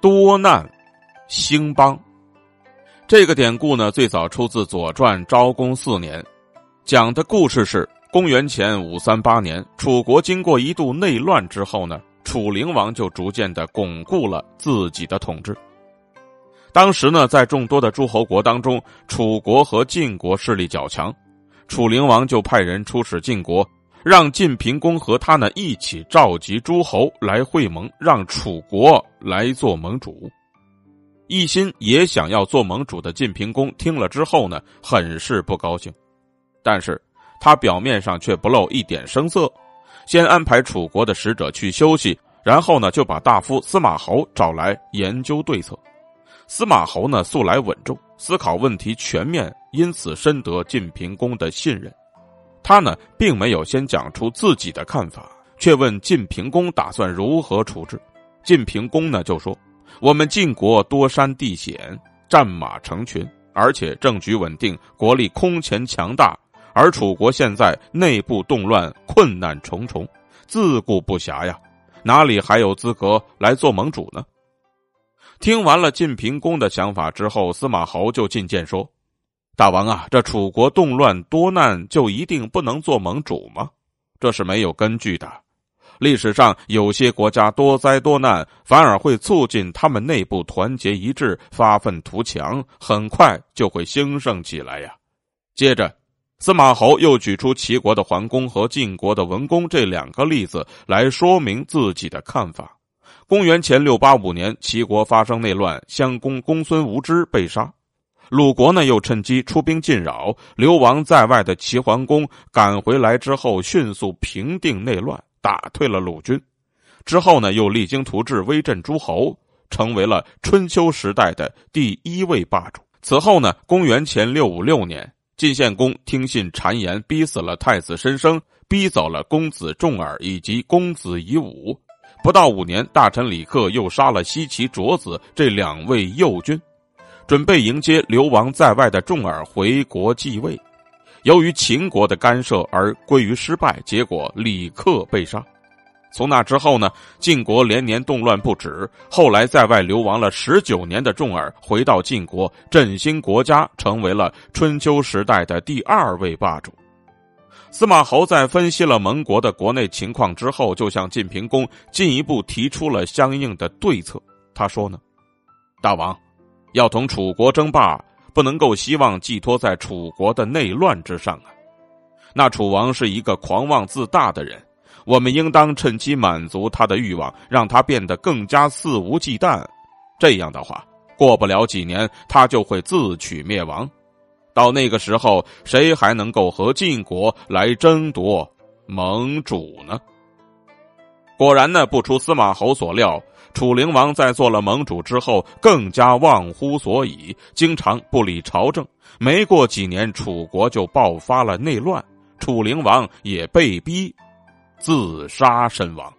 多难兴邦。这个典故呢，最早出自《左传》昭公四年，讲的故事是公元前五三八年，楚国经过一度内乱之后呢，楚灵王就逐渐的巩固了自己的统治。当时呢，在众多的诸侯国当中，楚国和晋国势力较强，楚灵王就派人出使晋国，让晋平公和他呢一起召集诸侯来会盟，让楚国来做盟主。一心也想要做盟主的晋平公听了之后呢，很是不高兴，但是他表面上却不露一点声色，先安排楚国的使者去休息，然后呢就把大夫司马侯找来研究对策。司马侯呢，素来稳重，思考问题全面，因此深得晋平公的信任。他呢，并没有先讲出自己的看法，却问晋平公打算如何处置。晋平公呢，就说：“我们晋国多山地险，战马成群，而且政局稳定，国力空前强大。而楚国现在内部动乱，困难重重，自顾不暇呀，哪里还有资格来做盟主呢？”听完了晋平公的想法之后，司马侯就进谏说：“大王啊，这楚国动乱多难，就一定不能做盟主吗？这是没有根据的。历史上有些国家多灾多难，反而会促进他们内部团结一致，发愤图强，很快就会兴盛起来呀。”接着，司马侯又举出齐国的桓公和晋国的文公这两个例子来说明自己的看法。公元前六八五年，齐国发生内乱，襄公公孙无知被杀。鲁国呢，又趁机出兵进扰。流亡在外的齐桓公赶回来之后，迅速平定内乱，打退了鲁军。之后呢，又励精图治，威震诸侯，成为了春秋时代的第一位霸主。此后呢，公元前六五六年，晋献公听信谗言，逼死了太子申生，逼走了公子重耳以及公子夷吾。不到五年，大臣李克又杀了西岐卓子这两位右军，准备迎接流亡在外的重耳回国继位。由于秦国的干涉而归于失败，结果李克被杀。从那之后呢，晋国连年动乱不止。后来在外流亡了十九年的重耳回到晋国，振兴国家，成为了春秋时代的第二位霸主。司马侯在分析了盟国的国内情况之后，就向晋平公进一步提出了相应的对策。他说：“呢，大王，要同楚国争霸，不能够希望寄托在楚国的内乱之上啊。那楚王是一个狂妄自大的人，我们应当趁机满足他的欲望，让他变得更加肆无忌惮。这样的话，过不了几年，他就会自取灭亡。”到那个时候，谁还能够和晋国来争夺盟主呢？果然呢，不出司马侯所料，楚灵王在做了盟主之后，更加忘乎所以，经常不理朝政。没过几年，楚国就爆发了内乱，楚灵王也被逼自杀身亡。